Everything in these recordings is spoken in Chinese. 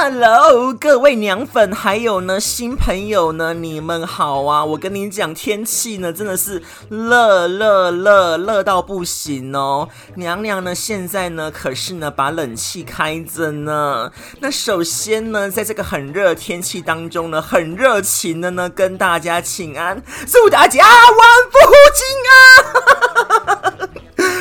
Hello，各位娘粉，还有呢新朋友呢，你们好啊！我跟你讲，天气呢真的是热热热热到不行哦。娘娘呢现在呢可是呢把冷气开着呢。那首先呢，在这个很热天气当中呢，很热情的呢跟大家请安，祝大家万福金啊！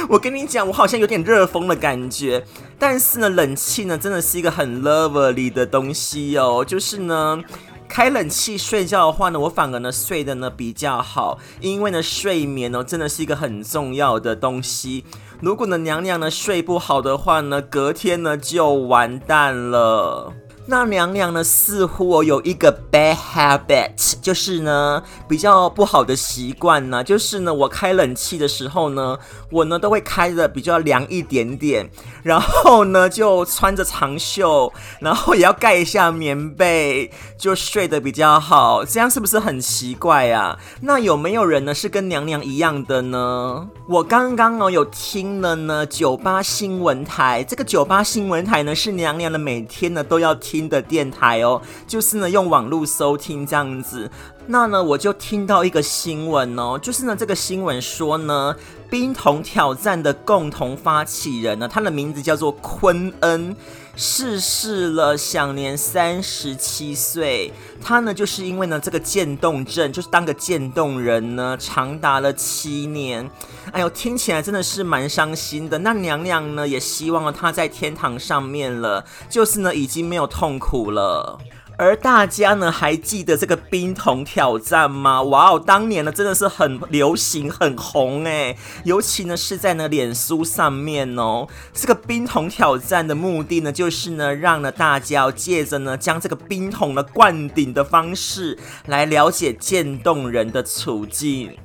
我跟你讲，我好像有点热风的感觉。但是呢，冷气呢真的是一个很 lovely 的东西哦。就是呢，开冷气睡觉的话呢，我反而呢睡得呢比较好，因为呢睡眠哦真的是一个很重要的东西。如果呢娘娘呢睡不好的话呢，隔天呢就完蛋了。那娘娘呢，似乎我有一个 bad habit，就是呢比较不好的习惯呢，就是呢我开冷气的时候呢，我呢都会开的比较凉一点点，然后呢就穿着长袖，然后也要盖一下棉被，就睡得比较好。这样是不是很奇怪啊？那有没有人呢是跟娘娘一样的呢？我刚刚哦有听了呢酒吧新闻台，这个酒吧新闻台呢是娘娘的每天呢都要听。新的电台哦，就是呢用网络收听这样子，那呢我就听到一个新闻哦，就是呢这个新闻说呢，冰桶挑战的共同发起人呢，他的名字叫做昆恩。逝世了，享年三十七岁。他呢，就是因为呢这个渐冻症，就是当个渐冻人呢，长达了七年。哎呦，听起来真的是蛮伤心的。那娘娘呢，也希望他在天堂上面了，就是呢已经没有痛苦了。而大家呢，还记得这个冰桶挑战吗？哇哦，当年呢真的是很流行、很红诶，尤其呢是在呢脸书上面哦。这个冰桶挑战的目的呢，就是呢让呢大家借着呢将这个冰桶呢灌顶的方式来了解渐冻人的处境。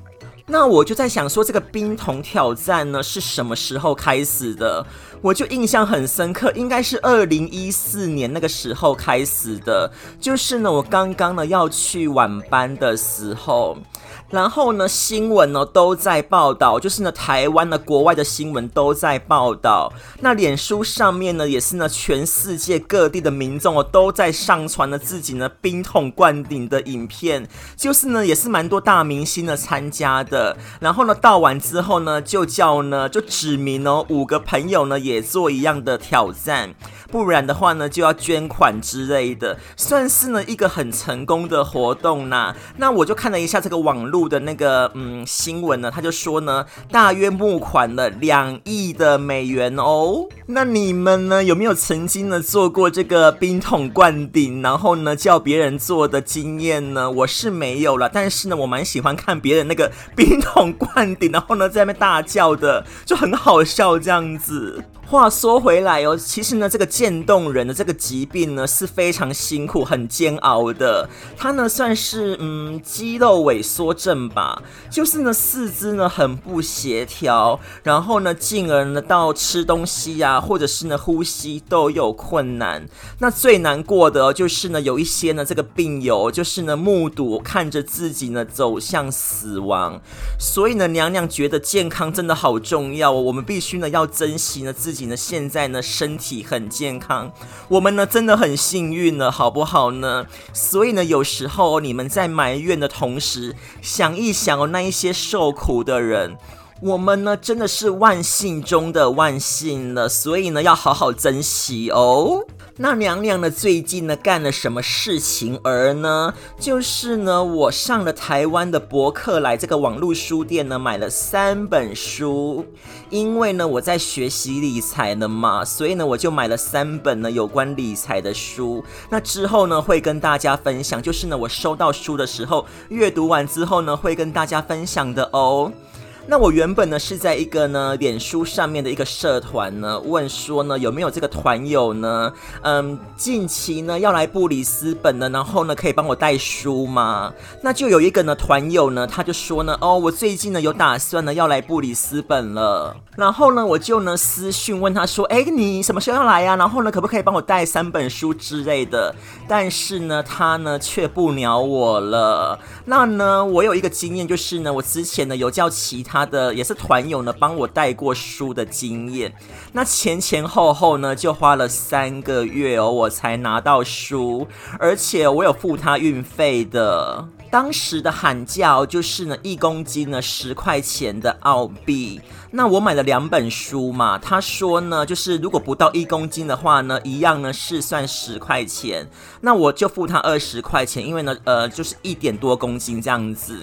那我就在想说，这个冰桶挑战呢是什么时候开始的？我就印象很深刻，应该是二零一四年那个时候开始的，就是呢，我刚刚呢要去晚班的时候。然后呢，新闻呢都在报道，就是呢，台湾的国外的新闻都在报道。那脸书上面呢，也是呢，全世界各地的民众哦都在上传了自己呢冰桶灌顶的影片，就是呢，也是蛮多大明星呢参加的。然后呢，到完之后呢，就叫呢，就指明哦五个朋友呢也做一样的挑战，不然的话呢就要捐款之类的，算是呢一个很成功的活动呐。那我就看了一下这个网网络。的那个嗯新闻呢，他就说呢，大约募款了两亿的美元哦。那你们呢有没有曾经呢做过这个冰桶灌顶，然后呢叫别人做的经验呢？我是没有了，但是呢我蛮喜欢看别人那个冰桶灌顶，然后呢在那边大叫的，就很好笑这样子。话说回来哦，其实呢，这个渐冻人的这个疾病呢是非常辛苦、很煎熬的。它呢算是嗯肌肉萎缩症吧，就是呢四肢呢很不协调，然后呢进而呢到吃东西呀、或者是呢呼吸都有困难。那最难过的，就是呢有一些呢这个病友就是呢目睹看着自己呢走向死亡，所以呢娘娘觉得健康真的好重要，我们必须呢要珍惜呢自己。呢，现在呢，身体很健康，我们呢真的很幸运了，好不好呢？所以呢，有时候你们在埋怨的同时，想一想哦，那一些受苦的人，我们呢真的是万幸中的万幸了，所以呢，要好好珍惜哦。那娘娘呢？最近呢干了什么事情儿呢？就是呢，我上了台湾的博客来这个网络书店呢，买了三本书。因为呢，我在学习理财了嘛，所以呢，我就买了三本呢有关理财的书。那之后呢，会跟大家分享，就是呢，我收到书的时候，阅读完之后呢，会跟大家分享的哦。那我原本呢是在一个呢脸书上面的一个社团呢问说呢有没有这个团友呢，嗯，近期呢要来布里斯本呢，然后呢可以帮我带书吗？那就有一个呢团友呢他就说呢，哦，我最近呢有打算呢要来布里斯本了，然后呢我就呢私讯问他说，哎，你什么时候要来呀？然后呢可不可以帮我带三本书之类的？但是呢他呢却不鸟我了。那呢我有一个经验就是呢，我之前呢有叫其他。他的也是团友呢，帮我带过书的经验。那前前后后呢，就花了三个月哦，我才拿到书，而且我有付他运费的。当时的喊价就是呢，一公斤呢十块钱的澳币。那我买了两本书嘛，他说呢，就是如果不到一公斤的话呢，一样呢是算十块钱。那我就付他二十块钱，因为呢，呃，就是一点多公斤这样子。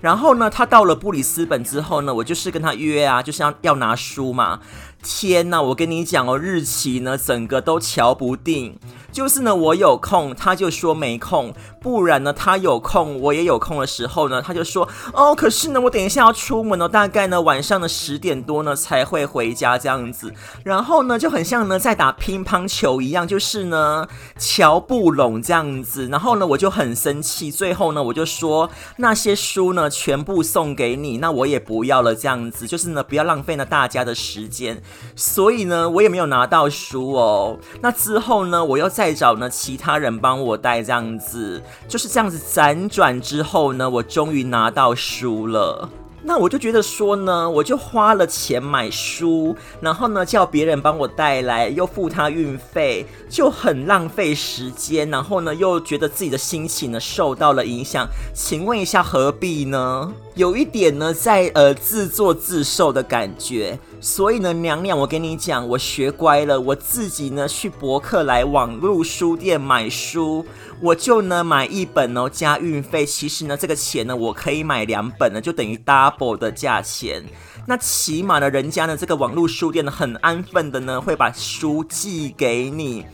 然后呢，他到了布里斯本之后呢，我就是跟他约啊，就是要要拿书嘛。天呐，我跟你讲哦，日期呢整个都瞧不定。就是呢，我有空，他就说没空；不然呢，他有空，我也有空的时候呢，他就说哦，可是呢，我等一下要出门哦，大概呢晚上的十点多呢才会回家这样子。然后呢，就很像呢在打乒乓球一样，就是呢乔不拢这样子。然后呢，我就很生气，最后呢，我就说那些书呢全部送给你，那我也不要了这样子，就是呢不要浪费了大家的时间。所以呢，我也没有拿到书哦。那之后呢，我又。再找呢其他人帮我带，这样子就是这样子辗转之后呢，我终于拿到书了。那我就觉得说呢，我就花了钱买书，然后呢叫别人帮我带来，又付他运费，就很浪费时间。然后呢又觉得自己的心情呢受到了影响。请问一下何必呢？有一点呢在呃自作自受的感觉。所以呢，娘娘，我跟你讲，我学乖了，我自己呢去博客来网络书店买书，我就呢买一本哦，加运费。其实呢，这个钱呢，我可以买两本呢，就等于 double 的价钱。那起码呢，人家呢这个网络书店呢很安分的呢会把书寄给你。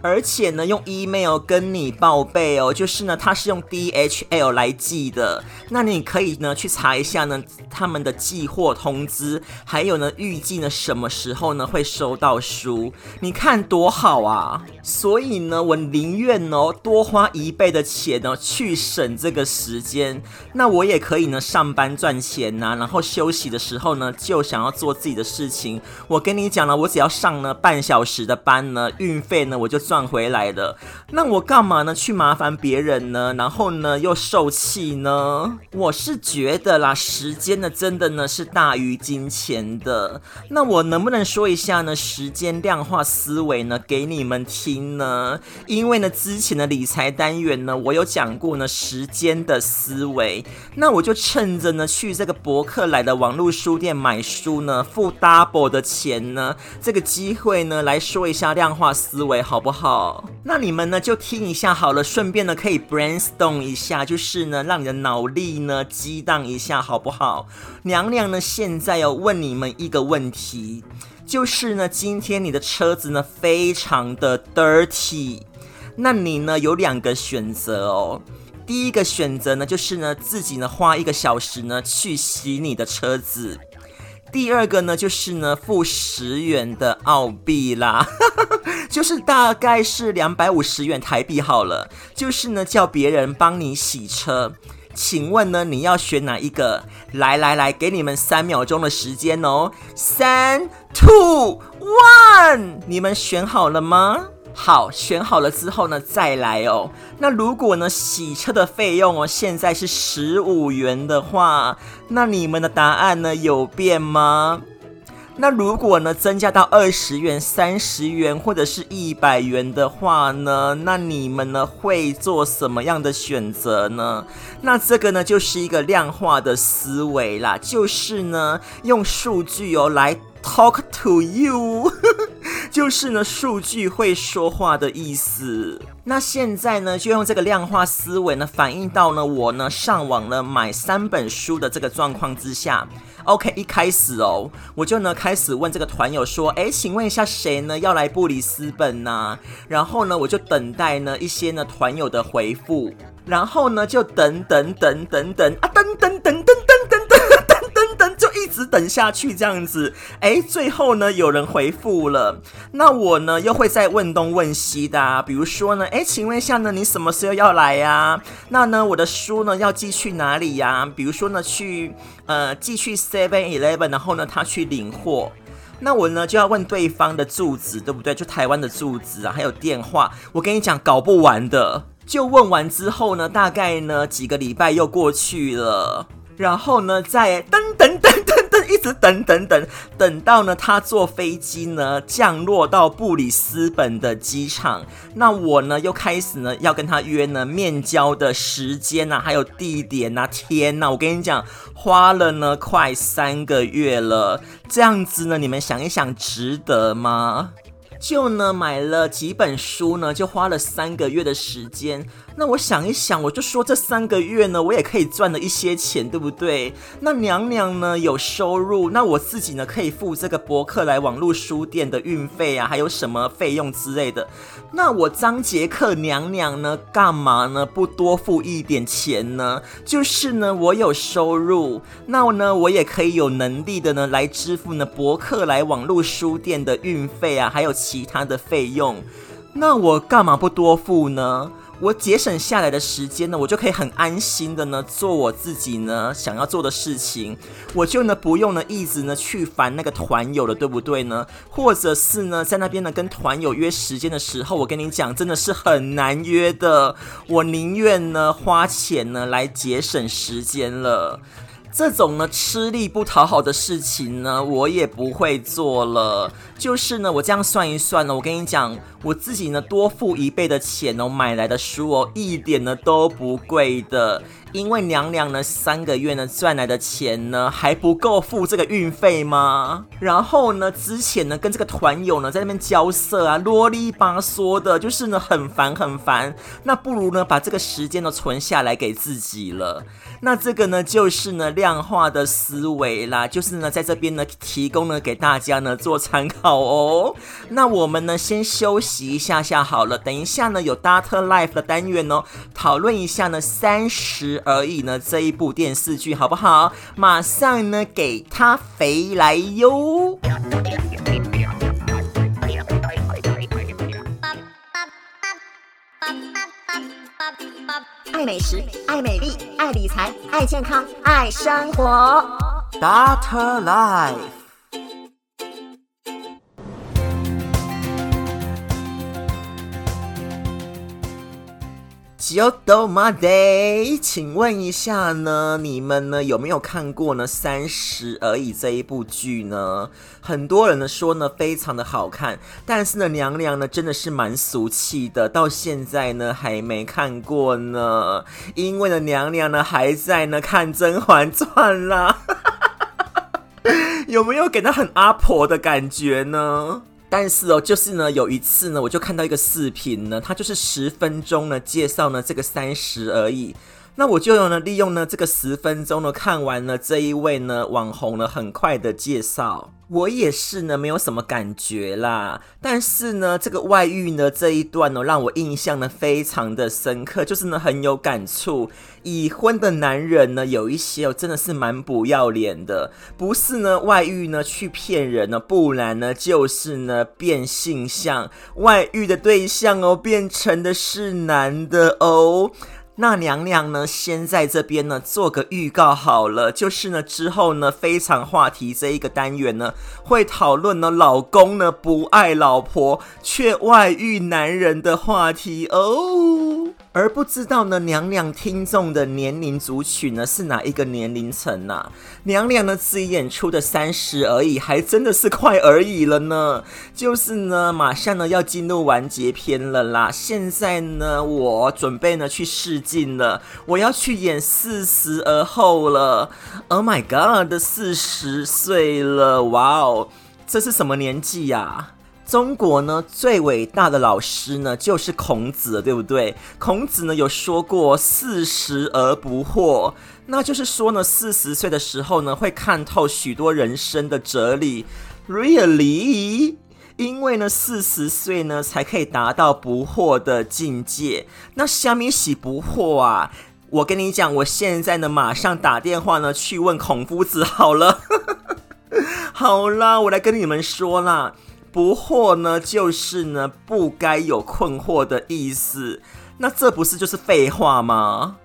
而且呢，用 email 跟你报备哦，就是呢，它是用 DHL 来寄的。那你可以呢去查一下呢，他们的寄货通知，还有呢，预计呢什么时候呢会收到书？你看多好啊！所以呢，我宁愿哦多花一倍的钱呢去省这个时间。那我也可以呢上班赚钱呐，然后休息的时候呢就想要做自己的事情。我跟你讲了，我只要上呢半小时的班呢，运费呢我就。赚回来的，那我干嘛呢？去麻烦别人呢？然后呢，又受气呢？我是觉得啦，时间呢，真的呢是大于金钱的。那我能不能说一下呢？时间量化思维呢，给你们听呢？因为呢，之前的理财单元呢，我有讲过呢，时间的思维。那我就趁着呢，去这个博客来的网络书店买书呢，付 double 的钱呢，这个机会呢，来说一下量化思维，好不好？好，那你们呢就听一下好了，顺便呢可以 brainstorm 一下，就是呢让你的脑力呢激荡一下，好不好？娘娘呢现在要问你们一个问题，就是呢今天你的车子呢非常的 dirty，那你呢有两个选择哦。第一个选择呢就是呢自己呢花一个小时呢去洗你的车子。第二个呢，就是呢，付十元的澳币啦，就是大概是两百五十元台币好了，就是呢，叫别人帮你洗车。请问呢，你要选哪一个？来来来，给你们三秒钟的时间哦，三、two、one，你们选好了吗？好，选好了之后呢，再来哦。那如果呢，洗车的费用哦，现在是十五元的话，那你们的答案呢，有变吗？那如果呢，增加到二十元、三十元或者是一百元的话呢，那你们呢会做什么样的选择呢？那这个呢就是一个量化的思维啦，就是呢用数据哦来 talk to you。就是呢，数据会说话的意思。那现在呢，就用这个量化思维呢，反映到呢，我呢上网呢买三本书的这个状况之下。OK，一开始哦，我就呢开始问这个团友说，诶，请问一下谁呢要来布里斯本呢？然后呢，我就等待呢一些呢团友的回复，然后呢就等等等等等啊，等等等直等下去这样子。哎，最后呢，有人回复了，那我呢又会再问东问西的啊，比如说呢，哎，请问一下呢，你什么时候要来呀？那呢，我的书呢要寄去哪里呀？比如说呢，去呃寄去 Seven Eleven，然后呢他去领货。那我呢就要问对方的住址，对不对？就台湾的住址啊，还有电话。我跟你讲，搞不完的。就问完之后呢，大概呢几个礼拜又过去了，然后呢再等等等，一直等等等，等到呢他坐飞机呢降落到布里斯本的机场，那我呢又开始呢要跟他约呢面交的时间啊，还有地点啊，天呐，我跟你讲，花了呢快三个月了，这样子呢，你们想一想，值得吗？就呢买了几本书呢，就花了三个月的时间。那我想一想，我就说这三个月呢，我也可以赚了一些钱，对不对？那娘娘呢有收入，那我自己呢可以付这个博客来网络书店的运费啊，还有什么费用之类的。那我张杰克娘娘呢干嘛呢不多付一点钱呢？就是呢我有收入，那我呢我也可以有能力的呢来支付呢博客来网络书店的运费啊，还有其他的费用。那我干嘛不多付呢？我节省下来的时间呢，我就可以很安心的呢做我自己呢想要做的事情，我就呢不用呢一直呢去烦那个团友了，对不对呢？或者是呢在那边呢跟团友约时间的时候，我跟你讲真的是很难约的，我宁愿呢花钱呢来节省时间了。这种呢吃力不讨好的事情呢，我也不会做了。就是呢，我这样算一算呢，我跟你讲，我自己呢多付一倍的钱哦，买来的书哦，一点呢都不贵的。因为娘娘呢三个月呢赚来的钱呢还不够付这个运费吗？然后呢之前呢跟这个团友呢在那边交涉啊，啰里吧嗦的，就是呢很烦很烦。那不如呢把这个时间呢存下来给自己了。那这个呢就是呢量化的思维啦，就是呢在这边呢提供呢给大家呢做参考好哦。那我们呢先休息一下下好了，等一下呢有 Dater Life 的单元哦，讨论一下呢三十。而已呢，这一部电视剧好不好？马上呢，给它飞来哟！爱美食，爱美丽，爱理财，爱健康，爱生活。Dater Life。就都嘛得，请问一下呢，你们呢有没有看过呢《三十而已》这一部剧呢？很多人呢说呢非常的好看，但是呢娘娘呢真的是蛮俗气的，到现在呢还没看过呢，因为呢娘娘呢还在呢看《甄嬛传》啦，有没有给她很阿婆的感觉呢？但是哦，就是呢，有一次呢，我就看到一个视频呢，它就是十分钟呢介绍呢这个三十而已。那我就有呢利用呢这个十分钟呢看完了这一位呢网红呢很快的介绍。我也是呢，没有什么感觉啦。但是呢，这个外遇呢这一段呢，让我印象呢非常的深刻，就是呢很有感触。已婚的男人呢，有一些哦，真的是蛮不要脸的，不是呢外遇呢去骗人呢，不然呢就是呢变性向，外遇的对象哦变成的是男的哦。那娘娘呢，先在这边呢做个预告好了，就是呢之后呢非常话题这一个单元呢会讨论呢老公呢不爱老婆却外遇男人的话题哦。而不知道呢，娘娘听众的年龄族群呢是哪一个年龄层呐、啊？娘娘呢自己演出的三十而已，还真的是快而已了呢。就是呢，马上呢要进入完结篇了啦。现在呢，我准备呢去试镜了，我要去演四十而后了。Oh my god，四十岁了，哇哦，这是什么年纪呀、啊？中国呢最伟大的老师呢就是孔子，对不对？孔子呢有说过“四十而不惑”，那就是说呢，四十岁的时候呢会看透许多人生的哲理。Really？因为呢四十岁呢才可以达到不惑的境界。那虾米喜不惑啊？我跟你讲，我现在呢，马上打电话呢去问孔夫子好了。好啦，我来跟你们说啦，不惑呢，就是呢，不该有困惑的意思。那这不是就是废话吗？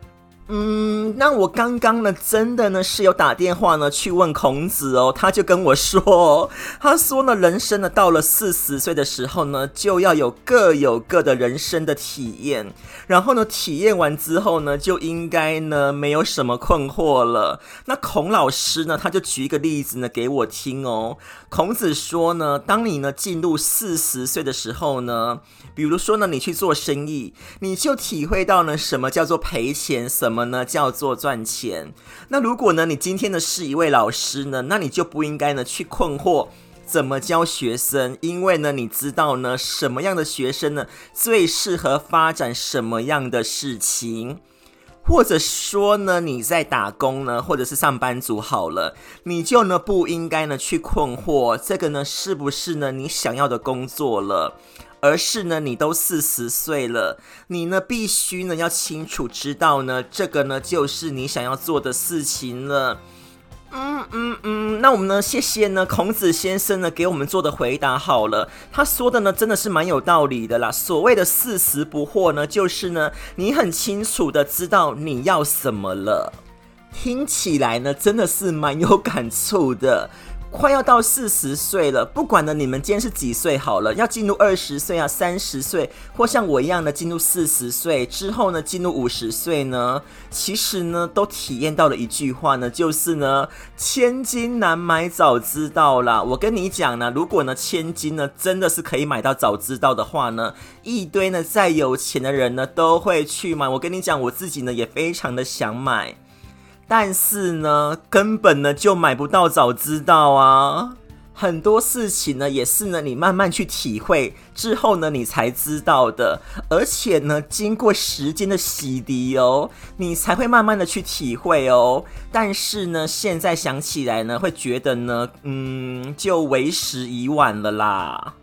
嗯，那我刚刚呢，真的呢是有打电话呢去问孔子哦，他就跟我说，他说呢，人生呢到了四十岁的时候呢，就要有各有各的人生的体验，然后呢，体验完之后呢，就应该呢没有什么困惑了。那孔老师呢，他就举一个例子呢给我听哦。孔子说呢，当你呢进入四十岁的时候呢，比如说呢，你去做生意，你就体会到呢什么叫做赔钱，什么。呢？叫做赚钱。那如果呢，你今天呢是一位老师呢，那你就不应该呢去困惑怎么教学生，因为呢，你知道呢什么样的学生呢最适合发展什么样的事情，或者说呢你在打工呢，或者是上班族好了，你就呢不应该呢去困惑这个呢是不是呢你想要的工作了。而是呢，你都四十岁了，你呢必须呢要清楚知道呢，这个呢就是你想要做的事情了。嗯嗯嗯，那我们呢，谢谢呢孔子先生呢给我们做的回答好了，他说的呢真的是蛮有道理的啦。所谓的四十不惑呢，就是呢你很清楚的知道你要什么了，听起来呢真的是蛮有感触的。快要到四十岁了，不管呢你们今天是几岁好了，要进入二十岁啊、三十岁，或像我一样的进入四十岁之后呢，进入五十岁呢，其实呢都体验到了一句话呢，就是呢千金难买早知道啦。我跟你讲呢，如果呢千金呢真的是可以买到早知道的话呢，一堆呢再有钱的人呢都会去买。我跟你讲，我自己呢也非常的想买。但是呢，根本呢就买不到早知道啊！很多事情呢也是呢，你慢慢去体会之后呢，你才知道的。而且呢，经过时间的洗涤哦，你才会慢慢的去体会哦。但是呢，现在想起来呢，会觉得呢，嗯，就为时已晚了啦。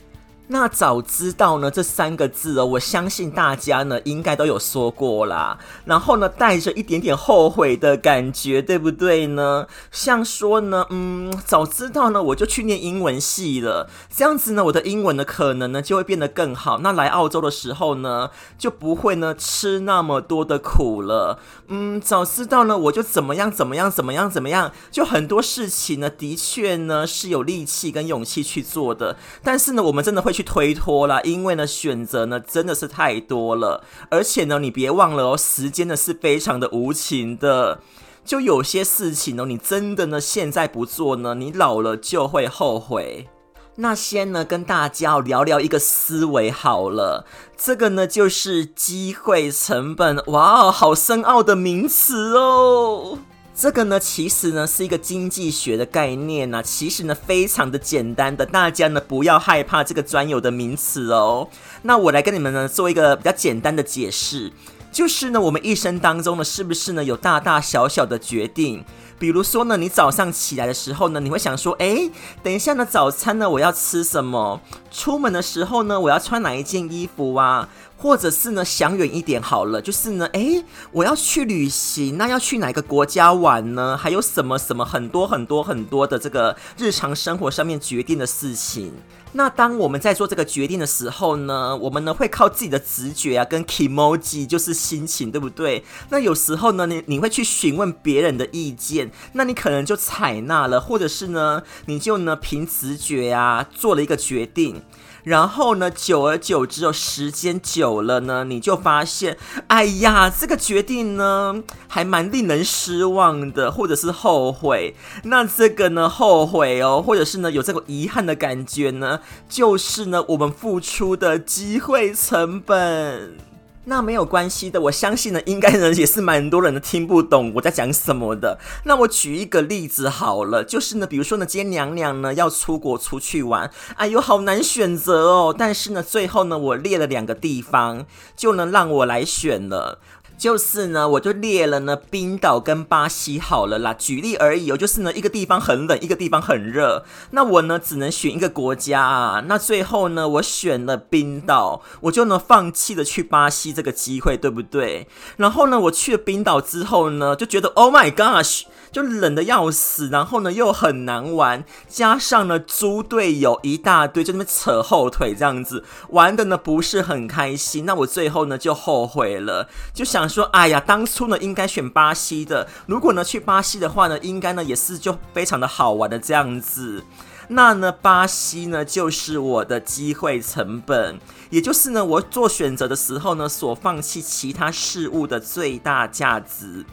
那早知道呢，这三个字哦，我相信大家呢应该都有说过啦。然后呢，带着一点点后悔的感觉，对不对呢？像说呢，嗯，早知道呢，我就去念英文系了，这样子呢，我的英文的可能呢就会变得更好。那来澳洲的时候呢，就不会呢吃那么多的苦了。嗯，早知道呢，我就怎么样怎么样怎么样怎么样，就很多事情呢，的确呢是有力气跟勇气去做的。但是呢，我们真的会去。推脱啦，因为呢，选择呢真的是太多了，而且呢，你别忘了哦，时间呢是非常的无情的，就有些事情呢，你真的呢现在不做呢，你老了就会后悔。那先呢跟大家聊聊一个思维好了，这个呢就是机会成本，哇哦，好深奥的名词哦。这个呢，其实呢是一个经济学的概念呐，其实呢非常的简单的，大家呢不要害怕这个专有的名词哦。那我来跟你们呢做一个比较简单的解释，就是呢我们一生当中呢是不是呢有大大小小的决定？比如说呢，你早上起来的时候呢，你会想说，诶，等一下呢早餐呢我要吃什么？出门的时候呢我要穿哪一件衣服啊？或者是呢，想远一点好了，就是呢，诶，我要去旅行，那要去哪个国家玩呢？还有什么什么很多很多很多的这个日常生活上面决定的事情。那当我们在做这个决定的时候呢，我们呢会靠自己的直觉啊，跟 kimoji 就是心情，对不对？那有时候呢，你你会去询问别人的意见，那你可能就采纳了，或者是呢，你就呢凭直觉啊做了一个决定。然后呢，久而久之，时间久了呢，你就发现，哎呀，这个决定呢，还蛮令人失望的，或者是后悔。那这个呢，后悔哦，或者是呢，有这个遗憾的感觉呢，就是呢，我们付出的机会成本。那没有关系的，我相信呢，应该呢也是蛮多人的听不懂我在讲什么的。那我举一个例子好了，就是呢，比如说呢，今天娘娘呢要出国出去玩，哎呦，好难选择哦。但是呢，最后呢，我列了两个地方，就能让我来选了。就是呢，我就列了呢，冰岛跟巴西好了啦。举例而已哦，就是呢，一个地方很冷，一个地方很热。那我呢，只能选一个国家啊。那最后呢，我选了冰岛，我就呢，放弃了去巴西这个机会，对不对？然后呢，我去了冰岛之后呢，就觉得 Oh my gosh，就冷的要死，然后呢，又很难玩，加上呢，猪队友一大堆，就那边扯后腿这样子，玩的呢不是很开心。那我最后呢，就后悔了，就想。说，哎呀，当初呢应该选巴西的。如果呢去巴西的话呢，应该呢也是就非常的好玩的这样子。那呢巴西呢就是我的机会成本，也就是呢我做选择的时候呢所放弃其他事物的最大价值。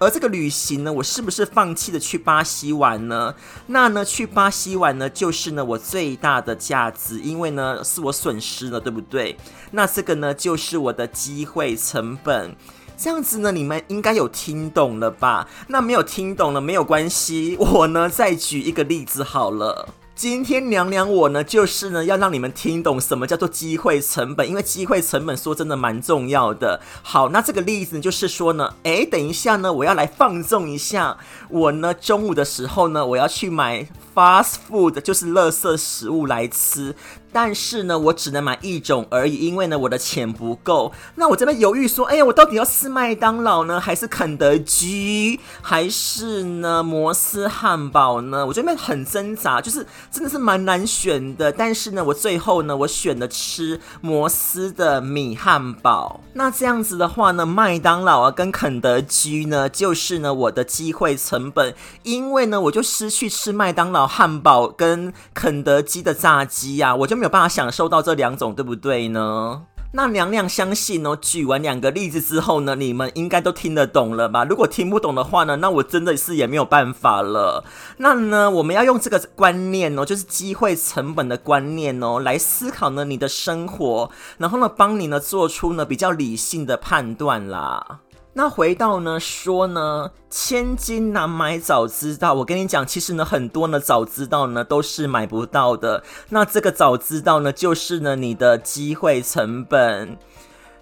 而这个旅行呢，我是不是放弃了去巴西玩呢？那呢去巴西玩呢就是呢我最大的价值，因为呢是我损失了，对不对？那这个呢就是我的机会成本。这样子呢，你们应该有听懂了吧？那没有听懂了没有关系，我呢再举一个例子好了。今天娘娘我呢，就是呢要让你们听懂什么叫做机会成本，因为机会成本说真的蛮重要的。好，那这个例子就是说呢，诶，等一下呢，我要来放纵一下，我呢中午的时候呢，我要去买 fast food，就是垃圾食物来吃。但是呢，我只能买一种而已，因为呢，我的钱不够。那我这边犹豫说，哎呀，我到底要吃麦当劳呢，还是肯德基，还是呢摩斯汉堡呢？我这边很挣扎，就是真的是蛮难选的。但是呢，我最后呢，我选了吃摩斯的米汉堡。那这样子的话呢，麦当劳啊跟肯德基呢，就是呢我的机会成本，因为呢，我就失去吃麦当劳汉堡跟肯德基的炸鸡呀，我就。没有办法享受到这两种，对不对呢？那娘娘相信呢，举完两个例子之后呢，你们应该都听得懂了吧？如果听不懂的话呢，那我真的是也没有办法了。那呢，我们要用这个观念哦，就是机会成本的观念哦，来思考呢你的生活，然后呢，帮你呢做出呢比较理性的判断啦。那回到呢说呢，千金难买早知道。我跟你讲，其实呢，很多呢早知道呢都是买不到的。那这个早知道呢，就是呢你的机会成本。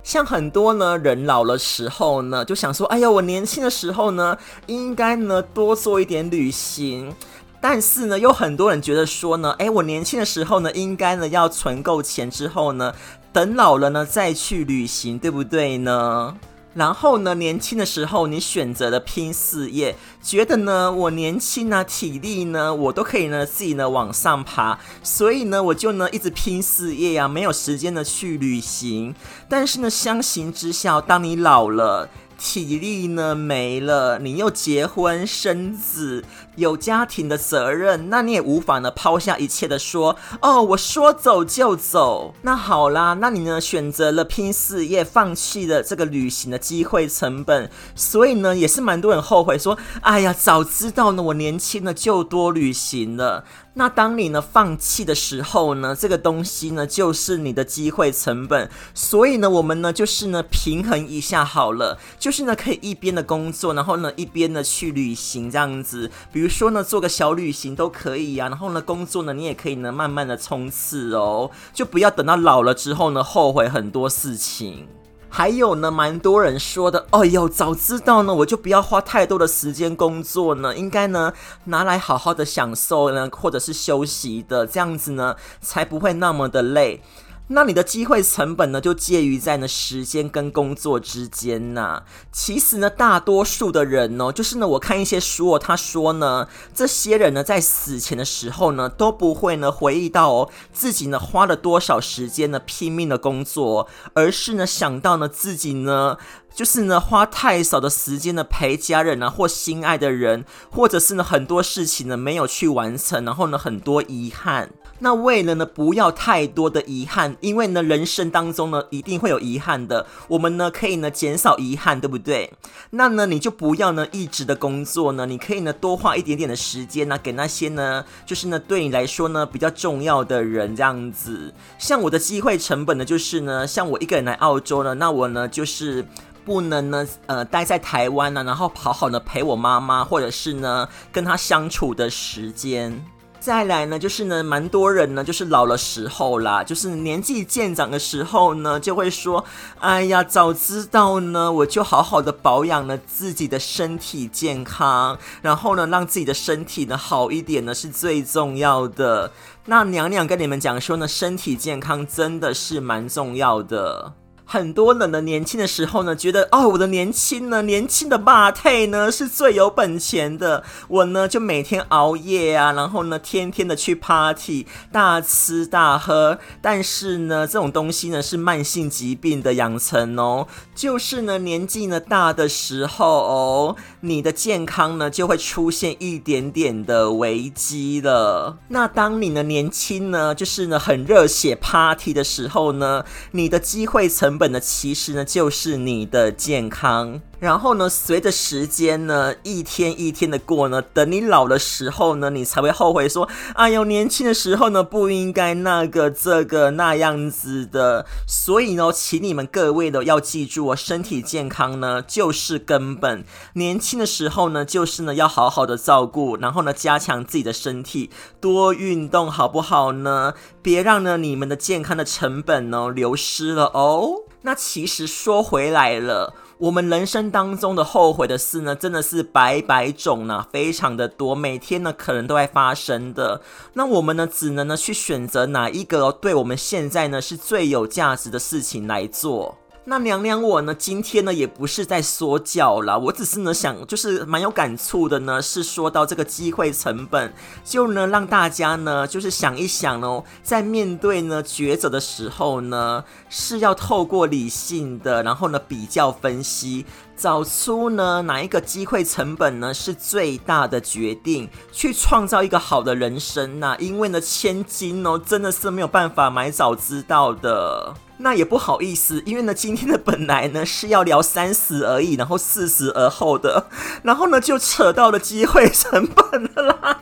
像很多呢人老了时候呢，就想说，哎呀，我年轻的时候呢，应该呢多做一点旅行。但是呢，有很多人觉得说呢，哎，我年轻的时候呢，应该呢要存够钱之后呢，等老了呢再去旅行，对不对呢？然后呢，年轻的时候你选择了拼事业，觉得呢我年轻啊，体力呢我都可以呢自己呢往上爬，所以呢我就呢一直拼事业呀，没有时间呢去旅行。但是呢，相形之下，当你老了。体力呢没了，你又结婚生子，有家庭的责任，那你也无法呢抛下一切的说哦，我说走就走。那好啦，那你呢选择了拼事业，放弃了这个旅行的机会成本，所以呢也是蛮多人后悔说，哎呀，早知道呢我年轻了就多旅行了。那当你呢放弃的时候呢，这个东西呢就是你的机会成本。所以呢，我们呢就是呢平衡一下好了，就是呢可以一边的工作，然后呢一边的去旅行这样子。比如说呢做个小旅行都可以呀，然后呢工作呢你也可以呢慢慢的冲刺哦，就不要等到老了之后呢后悔很多事情。还有呢，蛮多人说的，哎呦，早知道呢，我就不要花太多的时间工作呢，应该呢拿来好好的享受呢，或者是休息的，这样子呢才不会那么的累。那你的机会成本呢，就介于在呢时间跟工作之间呐。其实呢，大多数的人呢，就是呢，我看一些书哦，他说呢，这些人呢，在死前的时候呢，都不会呢回忆到哦自己呢花了多少时间呢拼命的工作，而是呢想到呢自己呢。就是呢，花太少的时间呢陪家人啊，或心爱的人，或者是呢很多事情呢没有去完成，然后呢很多遗憾。那为了呢不要太多的遗憾，因为呢人生当中呢一定会有遗憾的，我们呢可以呢减少遗憾，对不对？那呢你就不要呢一直的工作呢，你可以呢多花一点点的时间呢给那些呢就是呢对你来说呢比较重要的人这样子。像我的机会成本呢就是呢，像我一个人来澳洲呢，那我呢就是。不能呢，呃，待在台湾呢，然后好好的陪我妈妈，或者是呢，跟她相处的时间。再来呢，就是呢，蛮多人呢，就是老了时候啦，就是年纪渐长的时候呢，就会说，哎呀，早知道呢，我就好好的保养了自己的身体健康，然后呢，让自己的身体呢好一点呢，是最重要的。那娘娘跟你们讲说呢，身体健康真的是蛮重要的。很多人呢，年轻的时候呢，觉得哦，我的年轻呢，年轻的霸退呢是最有本钱的。我呢就每天熬夜啊，然后呢天天的去 party，大吃大喝。但是呢，这种东西呢是慢性疾病的养成哦。就是呢年纪呢大的时候哦，你的健康呢就会出现一点点的危机了。那当你的年轻呢，就是呢很热血 party 的时候呢，你的机会成本呢，其实呢，就是你的健康。然后呢，随着时间呢，一天一天的过呢，等你老的时候呢，你才会后悔说：“哎呦，年轻的时候呢，不应该那个这个那样子的。”所以呢，请你们各位的要记住哦，身体健康呢就是根本。年轻的时候呢，就是呢要好好的照顾，然后呢加强自己的身体，多运动，好不好呢？别让呢你们的健康的成本呢流失了哦。那其实说回来了。我们人生当中的后悔的事呢，真的是百百种呢，非常的多，每天呢可能都会发生的。那我们呢，只能呢去选择哪一个对我们现在呢是最有价值的事情来做。那娘娘我呢，今天呢也不是在说教啦，我只是呢想，就是蛮有感触的呢，是说到这个机会成本，就呢让大家呢就是想一想哦，在面对呢抉择的时候呢，是要透过理性的，然后呢比较分析，找出呢哪一个机会成本呢是最大的决定，去创造一个好的人生呐。因为呢千金哦真的是没有办法买早知道的。那也不好意思，因为呢，今天的本来呢是要聊三十而已，然后四十而后的，然后呢就扯到了机会成本了啦。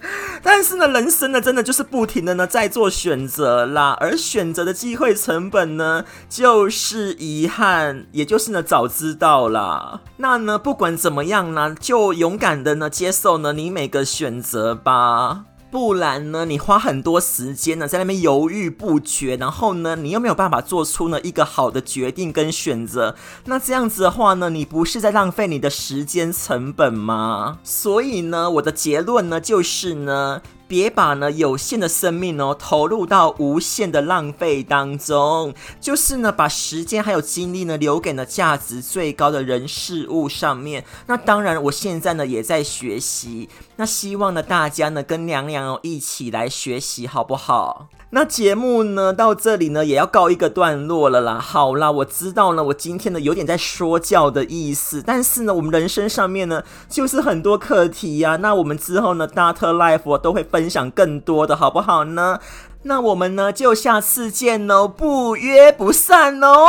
但是呢，人生呢真的就是不停的呢在做选择啦，而选择的机会成本呢就是遗憾，也就是呢早知道啦。那呢不管怎么样呢，就勇敢的呢接受呢你每个选择吧。不然呢，你花很多时间呢，在那边犹豫不决，然后呢，你又没有办法做出呢一个好的决定跟选择，那这样子的话呢，你不是在浪费你的时间成本吗？所以呢，我的结论呢就是呢。别把呢有限的生命哦投入到无限的浪费当中，就是呢把时间还有精力呢留给呢价值最高的人事物上面。那当然，我现在呢也在学习，那希望呢大家呢跟娘娘哦一起来学习，好不好？那节目呢到这里呢也要告一个段落了啦。好啦，我知道呢，我今天呢有点在说教的意思，但是呢，我们人生上面呢就是很多课题呀、那我们之后呢，Dr. Life 都会分分享更多的，好不好呢？那我们呢就下次见喽，不约不散哦。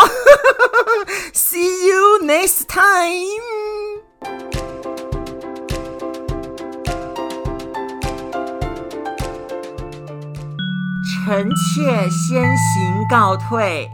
See you next time。臣妾先行告退。